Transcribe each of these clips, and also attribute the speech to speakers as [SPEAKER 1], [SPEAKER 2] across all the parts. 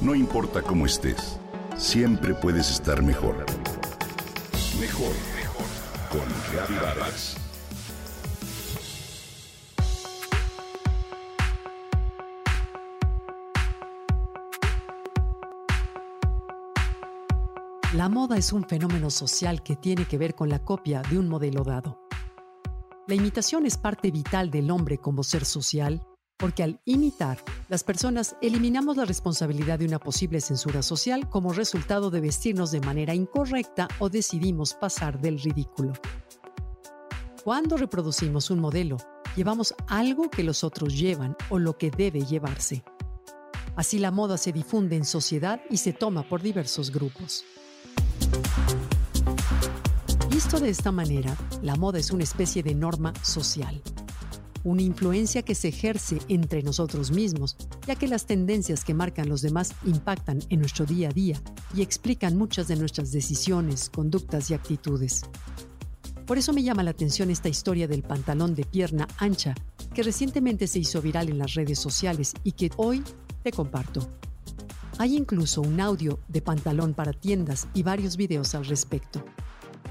[SPEAKER 1] No importa cómo estés, siempre puedes estar mejor. Mejor, mejor. Con Reavivadas.
[SPEAKER 2] La moda es un fenómeno social que tiene que ver con la copia de un modelo dado. La imitación es parte vital del hombre como ser social porque al imitar, las personas eliminamos la responsabilidad de una posible censura social como resultado de vestirnos de manera incorrecta o decidimos pasar del ridículo. Cuando reproducimos un modelo, llevamos algo que los otros llevan o lo que debe llevarse. Así la moda se difunde en sociedad y se toma por diversos grupos. Visto de esta manera, la moda es una especie de norma social una influencia que se ejerce entre nosotros mismos, ya que las tendencias que marcan los demás impactan en nuestro día a día y explican muchas de nuestras decisiones, conductas y actitudes. Por eso me llama la atención esta historia del pantalón de pierna ancha, que recientemente se hizo viral en las redes sociales y que hoy te comparto. Hay incluso un audio de pantalón para tiendas y varios videos al respecto.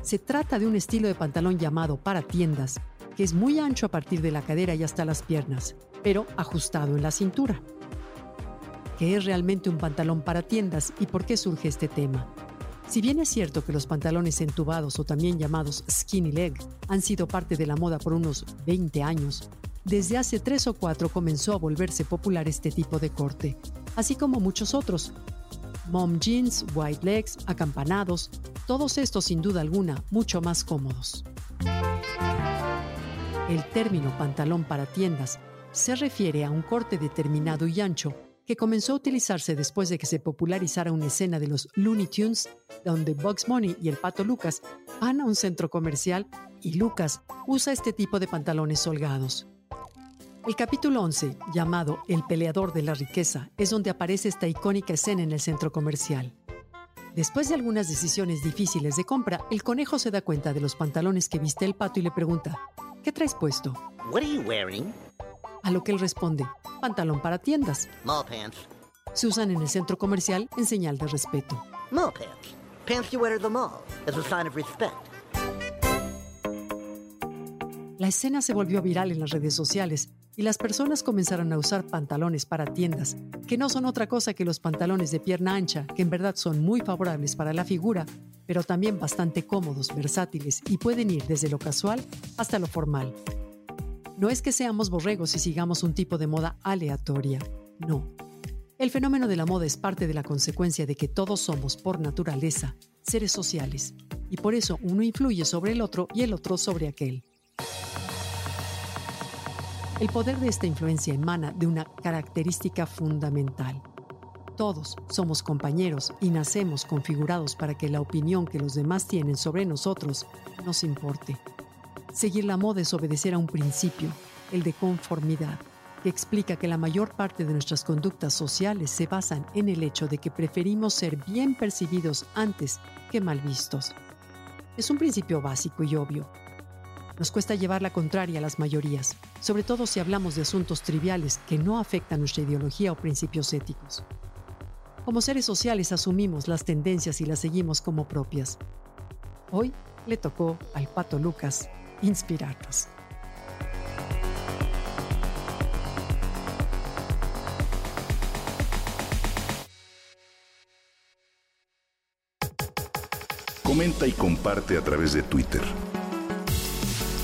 [SPEAKER 2] Se trata de un estilo de pantalón llamado para tiendas, que es muy ancho a partir de la cadera y hasta las piernas, pero ajustado en la cintura. ¿Qué es realmente un pantalón para tiendas y por qué surge este tema? Si bien es cierto que los pantalones entubados o también llamados skinny leg han sido parte de la moda por unos 20 años, desde hace 3 o 4 comenzó a volverse popular este tipo de corte, así como muchos otros. Mom jeans, white legs, acampanados, todos estos sin duda alguna mucho más cómodos. El término pantalón para tiendas se refiere a un corte determinado y ancho que comenzó a utilizarse después de que se popularizara una escena de los Looney Tunes donde Bugs Bunny y el pato Lucas van a un centro comercial y Lucas usa este tipo de pantalones holgados. El capítulo 11, llamado El peleador de la riqueza, es donde aparece esta icónica escena en el centro comercial. Después de algunas decisiones difíciles de compra, el conejo se da cuenta de los pantalones que viste el pato y le pregunta, ¿Qué traes puesto?
[SPEAKER 3] What are you wearing?
[SPEAKER 2] A lo que él responde, pantalón para tiendas.
[SPEAKER 3] Mall pants.
[SPEAKER 2] Se usan en el centro comercial en señal de respeto.
[SPEAKER 3] Mall pants. Pants you wear at the mall as a sign of respect.
[SPEAKER 2] La escena se volvió viral en las redes sociales y las personas comenzaron a usar pantalones para tiendas, que no son otra cosa que los pantalones de pierna ancha, que en verdad son muy favorables para la figura, pero también bastante cómodos, versátiles y pueden ir desde lo casual hasta lo formal. No es que seamos borregos y sigamos un tipo de moda aleatoria, no. El fenómeno de la moda es parte de la consecuencia de que todos somos, por naturaleza, seres sociales, y por eso uno influye sobre el otro y el otro sobre aquel. El poder de esta influencia emana de una característica fundamental, todos somos compañeros y nacemos configurados para que la opinión que los demás tienen sobre nosotros nos importe. Seguir la moda es obedecer a un principio, el de conformidad, que explica que la mayor parte de nuestras conductas sociales se basan en el hecho de que preferimos ser bien percibidos antes que mal vistos. Es un principio básico y obvio. Nos cuesta llevar la contraria a las mayorías, sobre todo si hablamos de asuntos triviales que no afectan nuestra ideología o principios éticos. Como seres sociales asumimos las tendencias y las seguimos como propias. Hoy le tocó al pato Lucas inspirarnos.
[SPEAKER 1] Comenta y comparte a través de Twitter.